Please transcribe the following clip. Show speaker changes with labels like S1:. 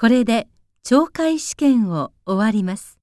S1: これで懲戒試験を終わります。